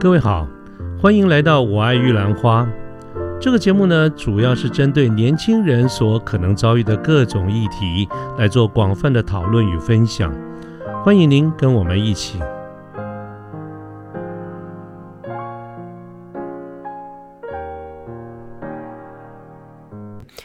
各位好，欢迎来到《我爱玉兰花》这个节目呢，主要是针对年轻人所可能遭遇的各种议题来做广泛的讨论与分享。欢迎您跟我们一起。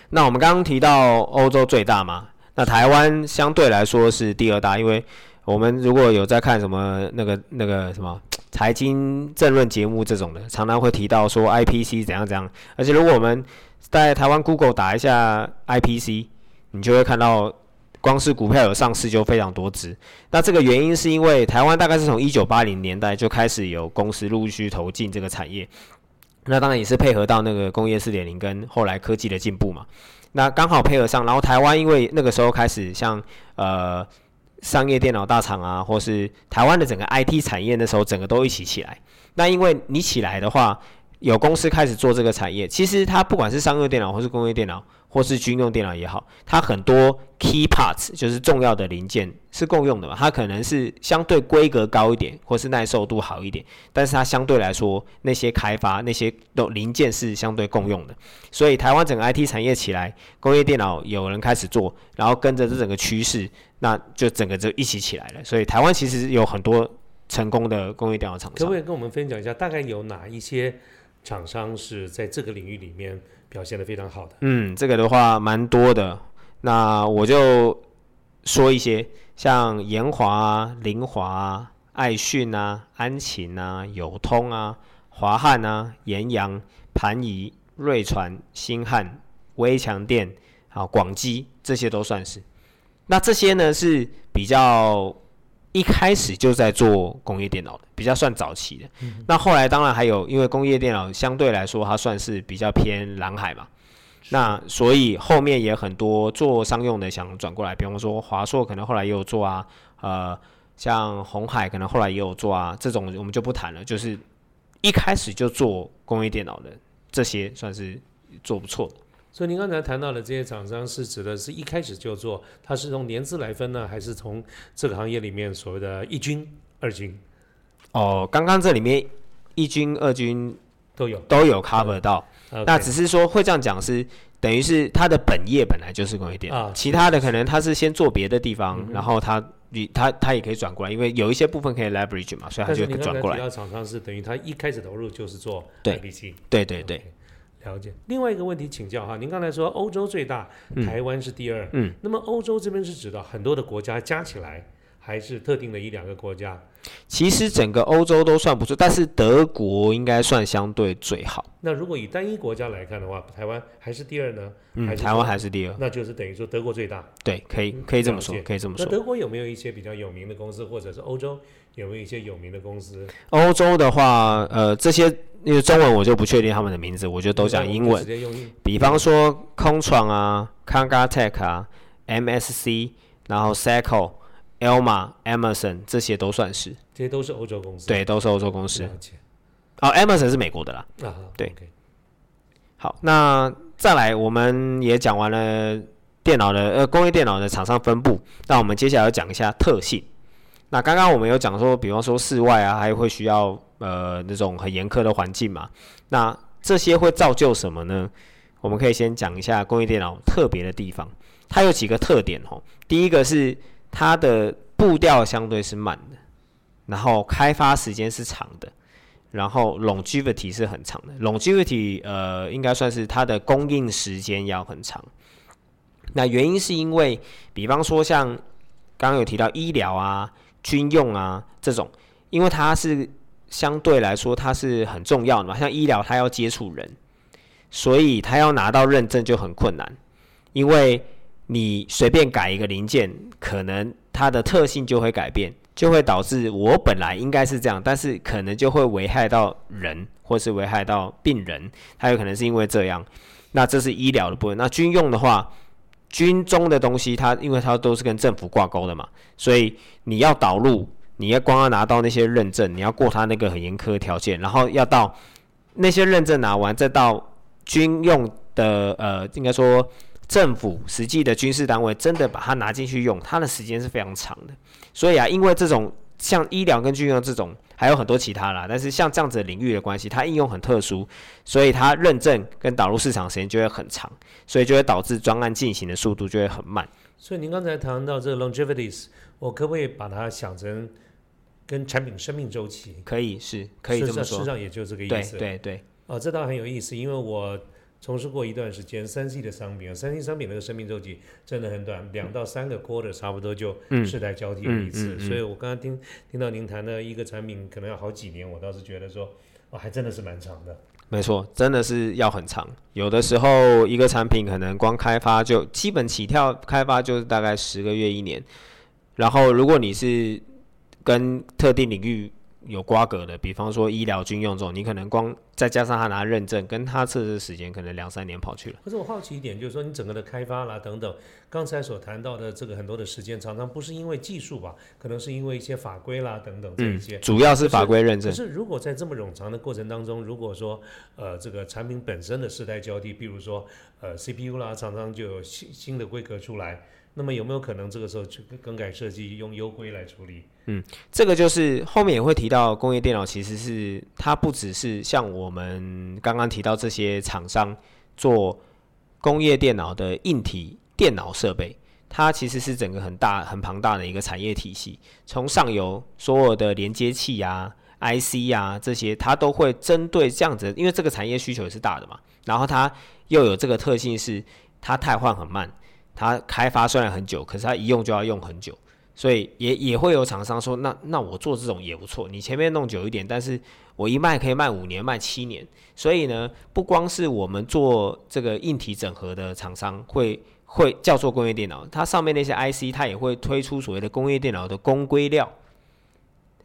那我们刚刚提到欧洲最大嘛，那台湾相对来说是第二大，因为我们如果有在看什么那个那个什么。财经政论节目这种的，常常会提到说 IPC 怎样怎样，而且如果我们在台湾 Google 打一下 IPC，你就会看到，光是股票有上市就非常多只。那这个原因是因为台湾大概是从一九八零年代就开始有公司陆续投进这个产业，那当然也是配合到那个工业四点零跟后来科技的进步嘛。那刚好配合上，然后台湾因为那个时候开始像呃。商业电脑大厂啊，或是台湾的整个 IT 产业，那时候整个都一起起来。那因为你起来的话，有公司开始做这个产业，其实它不管是商用电脑，或是工业电脑。或是军用电脑也好，它很多 key parts 就是重要的零件是共用的嘛？它可能是相对规格高一点，或是耐受度好一点，但是它相对来说那些开发那些都零件是相对共用的。所以台湾整个 IT 产业起来，工业电脑有人开始做，然后跟着这整个趋势，那就整个就一起起来了。所以台湾其实有很多成功的工业电脑厂商。可不可以跟我们分享一下，大概有哪一些厂商是在这个领域里面？表现的非常好的，嗯，这个的话蛮多的，那我就说一些，像延华啊、凌华啊、爱讯啊、安勤啊、友通啊、华汉啊、延阳、盘仪、瑞传、新汉、微强电、好广基，这些都算是。那这些呢是比较。一开始就在做工业电脑的，比较算早期的。那后来当然还有，因为工业电脑相对来说它算是比较偏蓝海嘛，那所以后面也很多做商用的想转过来，比方说华硕可能后来也有做啊，呃，像红海可能后来也有做啊，这种我们就不谈了。就是一开始就做工业电脑的这些算是做不错的。所以您刚才谈到的这些厂商，是指的是一开始就做，它是从年资来分呢，还是从这个行业里面所谓的一军、二军？哦，刚刚这里面一军、二军都有。都有 cover 到，那只是说会这样讲是等于是他的本业本来就是工业电脑，其他的可能他是先做别的地方，然后他你他他也可以转过来，因为有一些部分可以 leverage 嘛，所以他就转过来。但厂商是等于他一开始投入就是做对。对对对。了解。另外一个问题请教哈，您刚才说欧洲最大，台湾是第二。嗯，那么欧洲这边是指的很多的国家加起来，还是特定的一两个国家？其实整个欧洲都算不错，但是德国应该算相对最好。那如果以单一国家来看的话，台湾还是第二呢？嗯，台湾还是第二。那就是等于说德国最大。对，可以可以这么说，可以这么说。那德国有没有一些比较有名的公司，或者是欧洲有没有一些有名的公司？欧洲的话，呃，这些。因为中文我就不确定他们的名字，我就都讲英文。直接用英比方说空创啊、康加 tech 啊、MSC，然后 Cycle、Elma、Emerson 这些都算是。这些都是欧洲公司。对，都是欧洲公司。哦，Emerson 是美国的啦。啊，对。好，那再来，我们也讲完了电脑的呃工业电脑的厂商分布，那我们接下来要讲一下特性。那刚刚我们有讲说，比方说室外啊，还会需要。呃，那种很严苛的环境嘛，那这些会造就什么呢？我们可以先讲一下工业电脑特别的地方，它有几个特点哦。第一个是它的步调相对是慢的，然后开发时间是长的，然后 longevity 是很长的。longevity 呃，应该算是它的供应时间要很长。那原因是因为，比方说像刚刚有提到医疗啊、军用啊这种，因为它是。相对来说，它是很重要的嘛。像医疗，它要接触人，所以它要拿到认证就很困难。因为你随便改一个零件，可能它的特性就会改变，就会导致我本来应该是这样，但是可能就会危害到人，或是危害到病人。它有可能是因为这样。那这是医疗的部分。那军用的话，军中的东西，它因为它都是跟政府挂钩的嘛，所以你要导入。你要光要拿到那些认证，你要过他那个很严苛条件，然后要到那些认证拿完，再到军用的呃，应该说政府实际的军事单位真的把它拿进去用，它的时间是非常长的。所以啊，因为这种像医疗跟军用这种还有很多其他啦。但是像这样子的领域的关系，它应用很特殊，所以它认证跟导入市场时间就会很长，所以就会导致专案进行的速度就会很慢。所以您刚才谈到这个 longevities，我可不可以把它想成跟产品生命周期？可以，是可以这么说。事实上也就这个意思。对对对。哦，这倒很有意思，因为我。从事过一段时间三 C 的商品，三 C 商品那个生命周期真的很短，两到三个 quarter 差不多就世代交替了一次。所以我刚刚听听到您谈的一个产品可能要好几年，我倒是觉得说，哦，还真的是蛮长的。没错，真的是要很长。有的时候一个产品可能光开发就基本起跳开发就是大概十个月一年，然后如果你是跟特定领域。有瓜葛的，比方说医疗军用这种，你可能光再加上他拿认证，跟他测试时间可能两三年跑去了。可是我好奇一点，就是说你整个的开发啦等等，刚才所谈到的这个很多的时间，常常不是因为技术吧，可能是因为一些法规啦等等这一些。主要是法规认证。可是如果在这么冗长的过程当中，如果说呃这个产品本身的世代交替，比如说呃 CPU 啦，常常就有新新的规格出来。那么有没有可能这个时候去更改设计，用优规来处理？嗯，这个就是后面也会提到，工业电脑其实是它不只是像我们刚刚提到这些厂商做工业电脑的硬体电脑设备，它其实是整个很大很庞大的一个产业体系。从上游所有的连接器啊、IC 啊这些，它都会针对这样子，因为这个产业需求也是大的嘛。然后它又有这个特性是它汰换很慢。它开发虽然很久，可是它一用就要用很久，所以也也会有厂商说，那那我做这种也不错，你前面弄久一点，但是我一卖可以卖五年、卖七年。所以呢，不光是我们做这个硬体整合的厂商会会叫做工业电脑，它上面那些 IC 它也会推出所谓的工业电脑的公规料。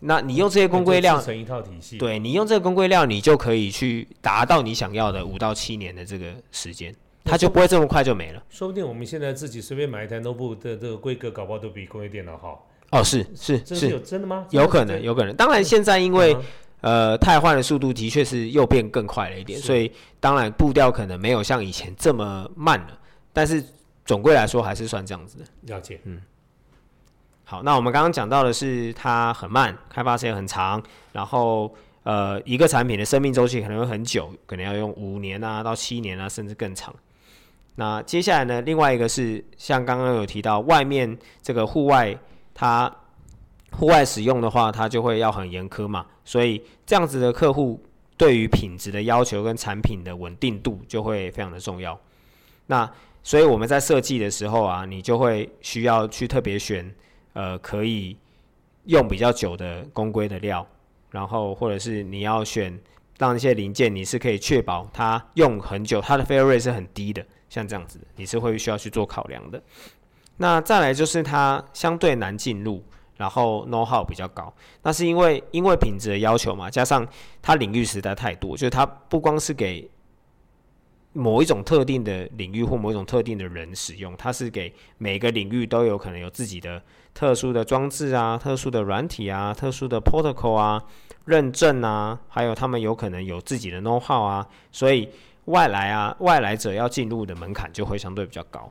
那你用这些公规料成一套体系，对你用这个公规料，你就可以去达到你想要的五到七年的这个时间。它就不会这么快就没了。说不定我们现在自己随便买一台 notebook 的这个规格，搞不好都比工业电脑好。哦，是是是，有真的吗？有可能，有可能。当然，现在因为呃，汰换的速度的确是又变更快了一点，所以当然步调可能没有像以前这么慢了。但是总归来说，还是算这样子的。了解，嗯。好，那我们刚刚讲到的是它很慢，开发时间很长，然后。呃，一个产品的生命周期可能会很久，可能要用五年啊到七年啊，甚至更长。那接下来呢，另外一个是像刚刚有提到，外面这个户外，它户外使用的话，它就会要很严苛嘛，所以这样子的客户对于品质的要求跟产品的稳定度就会非常的重要。那所以我们在设计的时候啊，你就会需要去特别选呃可以用比较久的公规的料。然后，或者是你要选让一些零件，你是可以确保它用很久，它的 fail rate 是很低的，像这样子，你是会需要去做考量的。那再来就是它相对难进入，然后 know how 比较高，那是因为因为品质的要求嘛，加上它领域实在太多，就是它不光是给某一种特定的领域或某一种特定的人使用，它是给每个领域都有可能有自己的。特殊的装置啊，特殊的软体啊，特殊的 protocol 啊，认证啊，还有他们有可能有自己的 know how 啊，所以外来啊，外来者要进入的门槛就会相对比较高。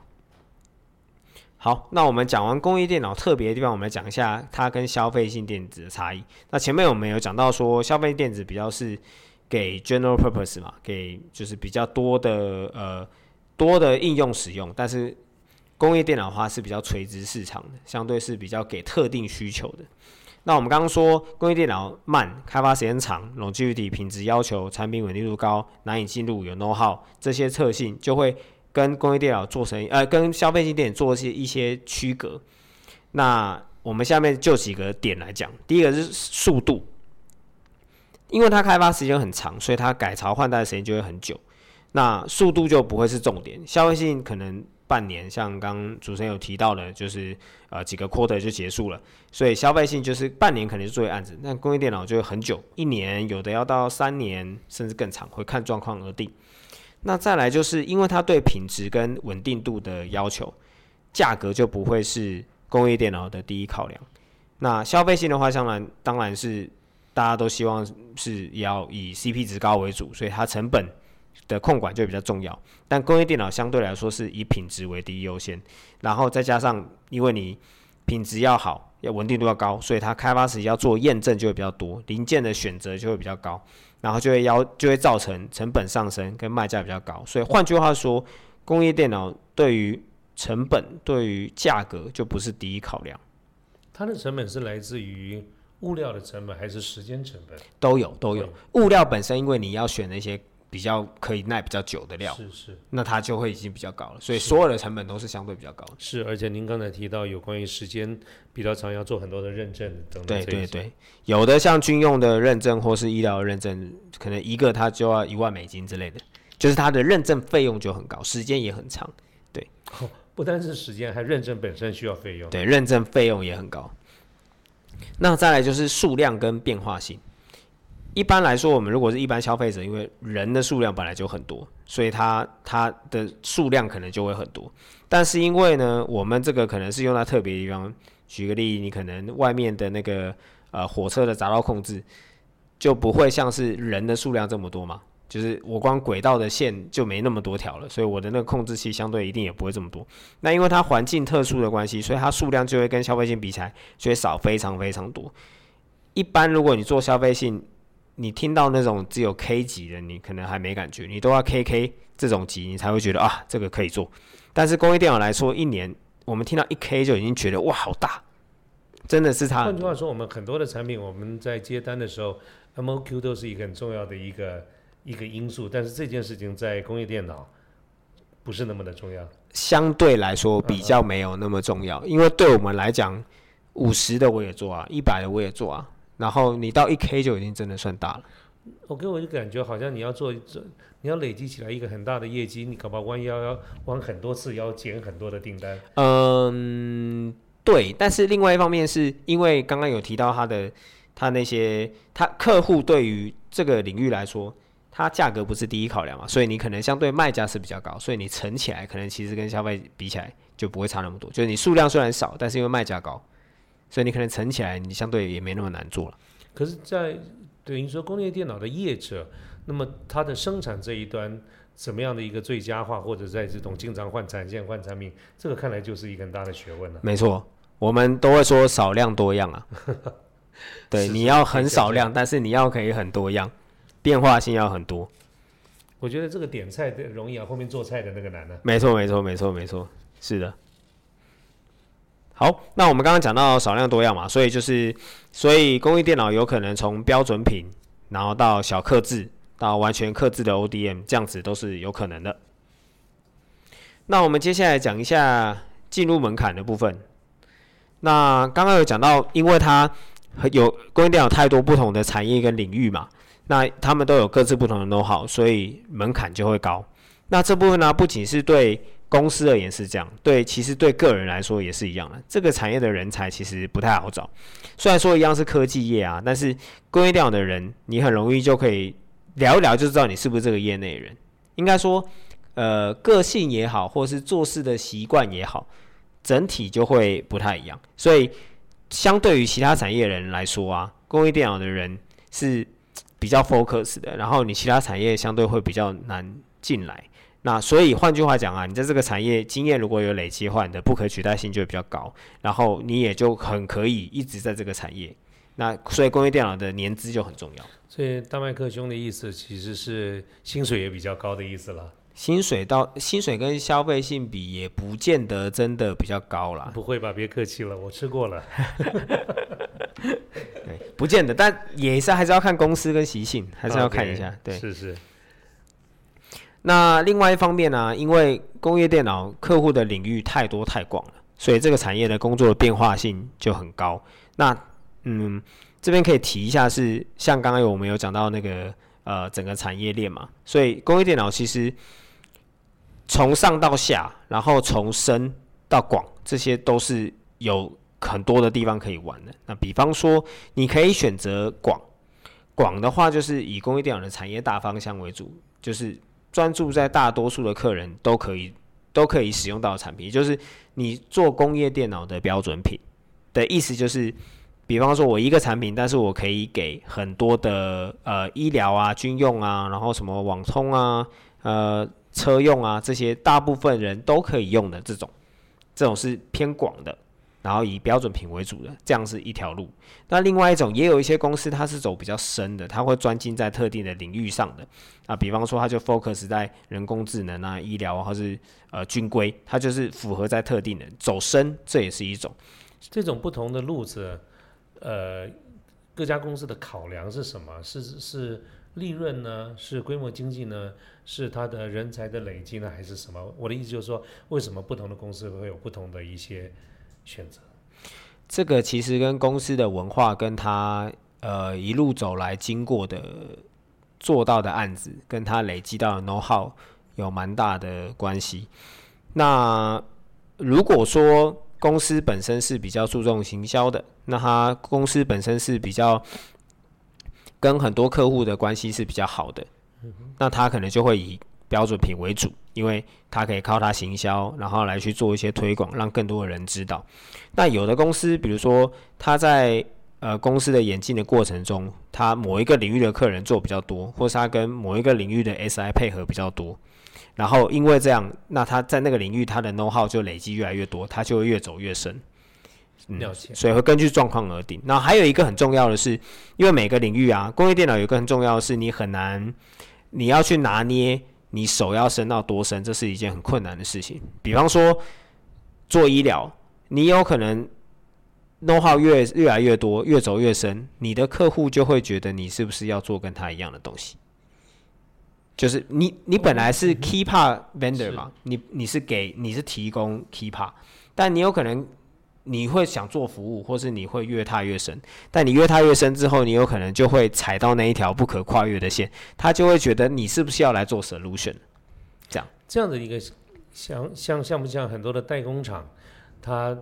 好，那我们讲完工业电脑特别的地方，我们来讲一下它跟消费性电子的差异。那前面我们有讲到说，消费电子比较是给 general purpose 嘛，给就是比较多的呃多的应用使用，但是工业电脑的话是比较垂直市场的，相对是比较给特定需求的。那我们刚刚说工业电脑慢，开发时间长，longevity 品质要求，产品稳定度高，难以进入，有 know how 这些特性，就会跟工业电脑做成呃，跟消费性电影做一些一些区隔。那我们下面就几个点来讲，第一个是速度，因为它开发时间很长，所以它改朝换代的时间就会很久，那速度就不会是重点，消费性可能。半年，像刚主持人有提到的，就是呃几个 quarter 就结束了，所以消费性就是半年可能就做案子，那工业电脑就会很久，一年有的要到三年甚至更长，会看状况而定。那再来就是因为它对品质跟稳定度的要求，价格就不会是工业电脑的第一考量。那消费性的话，当然当然是大家都希望是要以 CP 值高为主，所以它成本。的控管就比较重要，但工业电脑相对来说是以品质为第一优先，然后再加上因为你品质要好，要稳定度要高，所以它开发时要做验证就会比较多，零件的选择就会比较高，然后就会要就会造成成本上升跟卖价比较高。所以换句话说，工业电脑对于成本对于价格就不是第一考量。它的成本是来自于物料的成本还是时间成本？都有都有。物料本身，因为你要选那些。比较可以耐比较久的料，是是，那它就会已经比较高了，所以所有的成本都是相对比较高的。是，而且您刚才提到有关于时间比较长，要做很多的认证等等。对对对，有的像军用的认证或是医疗认证，可能一个它就要一万美金之类的，就是它的认证费用就很高，时间也很长。对，不单是时间，还认证本身需要费用。对，认证费用也很高。那再来就是数量跟变化性。一般来说，我们如果是一般消费者，因为人的数量本来就很多，所以它它的数量可能就会很多。但是因为呢，我们这个可能是用在特别地方。举个例，你可能外面的那个呃火车的匝道控制，就不会像是人的数量这么多嘛。就是我光轨道的线就没那么多条了，所以我的那个控制器相对一定也不会这么多。那因为它环境特殊的关系，所以它数量就会跟消费性比起来就会少非常非常多。一般如果你做消费性，你听到那种只有 K 级的，你可能还没感觉，你都要 KK 这种级，你才会觉得啊，这个可以做。但是工业电脑来说，一年我们听到一 K 就已经觉得哇，好大，真的是它。换句话说，我们很多的产品，我们在接单的时候，MOQ 都是一个很重要的一个一个因素。但是这件事情在工业电脑不是那么的重要，相对来说比较没有那么重要，因为对我们来讲，五十的我也做啊，一百的我也做啊。然后你到一 K 就已经真的算大了。我给我就感觉好像你要做这，你要累积起来一个很大的业绩，你搞不好弯腰要弯很多次，要捡很多的订单。嗯，对。但是另外一方面是因为刚刚有提到他的他那些他客户对于这个领域来说，它价格不是第一考量嘛，所以你可能相对卖价是比较高，所以你乘起来可能其实跟消费比起来就不会差那么多。就是你数量虽然少，但是因为卖价高。所以你可能存起来，你相对也没那么难做了。可是，在等于说工业电脑的业者，那么它的生产这一端怎么样的一个最佳化，或者在这种经常换产线、换产品，这个看来就是一个很大的学问了。没错，我们都会说少量多样啊。对，你要很少量，但是你要可以很多样，变化性要很多。我觉得这个点菜的容易啊，后面做菜的那个难呢？没错，没错，没错，没错，是的。好，那我们刚刚讲到少量多样嘛，所以就是，所以工艺电脑有可能从标准品，然后到小刻字，到完全刻字的 ODM，这样子都是有可能的。那我们接下来讲一下进入门槛的部分。那刚刚有讲到，因为它有工业电脑太多不同的产业跟领域嘛，那他们都有各自不同的 know how，所以门槛就会高。那这部分呢，不仅是对公司而言是这样，对，其实对个人来说也是一样的。这个产业的人才其实不太好找，虽然说一样是科技业啊，但是工业电脑的人，你很容易就可以聊一聊就知道你是不是这个业内人。应该说，呃，个性也好，或是做事的习惯也好，整体就会不太一样。所以，相对于其他产业人来说啊，工业电脑的人是比较 focus 的，然后你其他产业相对会比较难进来。那所以换句话讲啊，你在这个产业经验如果有累积的话，你的不可取代性就会比较高，然后你也就很可以一直在这个产业。那所以工业电脑的年资就很重要。所以大麦克兄的意思其实是薪水也比较高的意思了。薪水到薪水跟消费性比也不见得真的比较高啦。不会吧？别客气了，我吃过了。对，不见得，但也是还是要看公司跟习性，还是要看一下。对，是是。那另外一方面呢，因为工业电脑客户的领域太多太广了，所以这个产业的工作变化性就很高。那嗯，这边可以提一下是，像刚刚有我们有讲到那个呃整个产业链嘛，所以工业电脑其实从上到下，然后从深到广，这些都是有很多的地方可以玩的。那比方说，你可以选择广，广的话就是以工业电脑的产业大方向为主，就是。专注在大多数的客人都可以都可以使用到的产品，就是你做工业电脑的标准品的意思，就是比方说我一个产品，但是我可以给很多的呃医疗啊、军用啊，然后什么网通啊、呃车用啊这些大部分人都可以用的这种，这种是偏广的。然后以标准品为主的，这样是一条路。那另外一种，也有一些公司它是走比较深的，它会专精在特定的领域上的。啊，比方说，它就 focus 在人工智能啊、医疗或是呃军规，它就是符合在特定的走深，这也是一种。这种不同的路子，呃，各家公司的考量是什么？是是利润呢？是规模经济呢？是它的人才的累积呢？还是什么？我的意思就是说，为什么不同的公司会有不同的一些？选择这个其实跟公司的文化，跟他呃一路走来经过的做到的案子，跟他累积到的 know how 有蛮大的关系。那如果说公司本身是比较注重行销的，那他公司本身是比较跟很多客户的关系是比较好的，那他可能就会以。标准品为主，因为它可以靠它行销，然后来去做一些推广，让更多的人知道。那有的公司，比如说他在呃公司的演进的过程中，他某一个领域的客人做比较多，或是他跟某一个领域的 SI 配合比较多，然后因为这样，那他在那个领域他的 know how 就累积越来越多，他就会越走越深。了解。所以会根据状况而定。那还有一个很重要的是，因为每个领域啊，工业电脑有一个很重要的是，你很难你要去拿捏。你手要伸到多深，这是一件很困难的事情。比方说做医疗，你有可能 know how 越越来越多，越走越深，你的客户就会觉得你是不是要做跟他一样的东西？就是你你本来是 key part vendor 嘛，你你是给你是提供 key part，但你有可能。你会想做服务，或是你会越踏越深，但你越踏越深之后，你有可能就会踩到那一条不可跨越的线，他就会觉得你是不是要来做 solution？这样这样的一个像像像不像很多的代工厂，他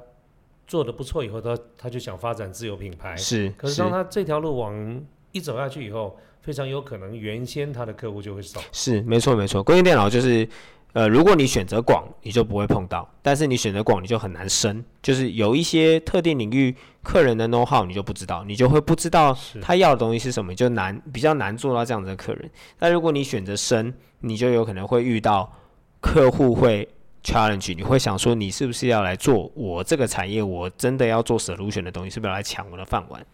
做的不错以后，他他就想发展自有品牌，是。可是当他这条路往一走下去以后，非常有可能原先他的客户就会少。是，没错没错，工业电脑就是。呃，如果你选择广，你就不会碰到；但是你选择广，你就很难深。就是有一些特定领域客人的 know how，你就不知道，你就会不知道他要的东西是什么，就难比较难做到这样子的客人。但如果你选择深，你就有可能会遇到客户会 challenge，你会想说，你是不是要来做我这个产业？我真的要做 solution 的东西，是不是要来抢我的饭碗？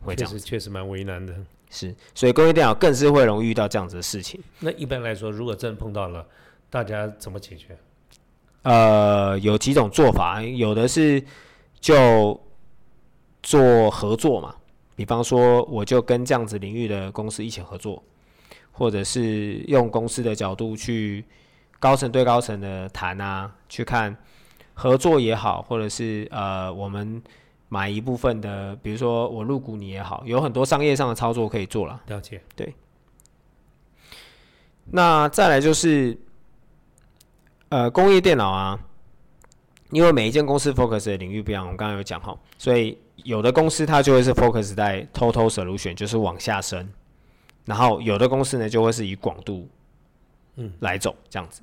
会这样，确实确实蛮为难的。是，所以工业电脑更是会容易遇到这样子的事情。那一般来说，如果真碰到了。大家怎么解决？呃，有几种做法，有的是就做合作嘛，比方说我就跟这样子领域的公司一起合作，或者是用公司的角度去高层对高层的谈啊，去看合作也好，或者是呃我们买一部分的，比如说我入股你也好，有很多商业上的操作可以做了。了解，对。那再来就是。呃，工业电脑啊，因为每一间公司 focus 的领域不一样，我们刚刚有讲哈，所以有的公司它就会是 focus 在 total solution，就是往下深，然后有的公司呢就会是以广度，嗯，来走这样子。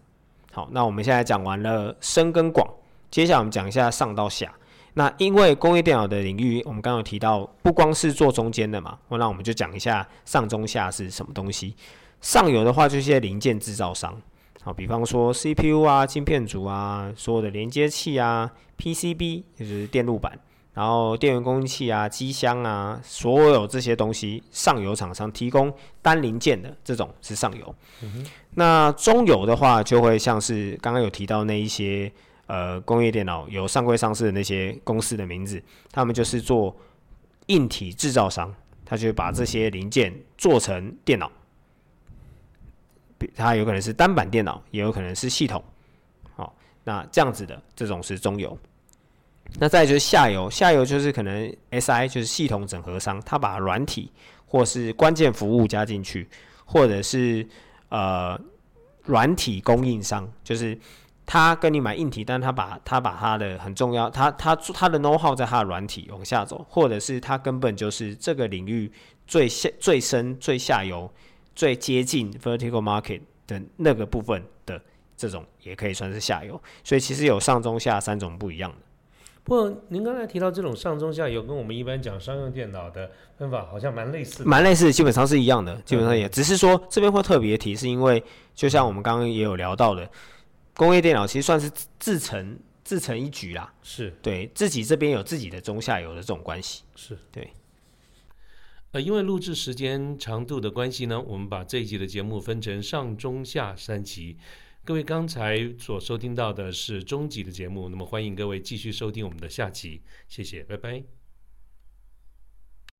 好，那我们现在讲完了深跟广，接下来我们讲一下上到下。那因为工业电脑的领域，我们刚刚有提到，不光是做中间的嘛，那我们就讲一下上中下是什么东西。上游的话，就是些零件制造商。好，比方说 CPU 啊、晶片组啊、所有的连接器啊、PCB 就是电路板，然后电源供应器啊、机箱啊，所有这些东西，上游厂商提供单零件的这种是上游。那中游的话，就会像是刚刚有提到那一些呃工业电脑有上柜上市的那些公司的名字，他们就是做硬体制造商，他就把这些零件做成电脑。它有可能是单板电脑，也有可能是系统。好，那这样子的这种是中游。那再就是下游，下游就是可能 SI 就是系统整合商，他把软体或是关键服务加进去，或者是呃软体供应商，就是他跟你买硬体，但他把他把他的很重要，他他他的 know how 在他的软体往下走，或者是他根本就是这个领域最下最深最下游。最接近 vertical market 的那个部分的这种也可以算是下游，所以其实有上中下三种不一样的。不过您刚才提到这种上中下游，跟我们一般讲商用电脑的分法好像蛮类似，蛮类似，基本上是一样的，基本上也只是说这边会特别提，是因为就像我们刚刚也有聊到的，工业电脑其实算是自成自成一局啦。是对自己这边有自己的中下游的这种关系。是对。呃，因为录制时间长度的关系呢，我们把这一集的节目分成上中下三集。各位刚才所收听到的是中集的节目，那么欢迎各位继续收听我们的下集。谢谢，拜拜。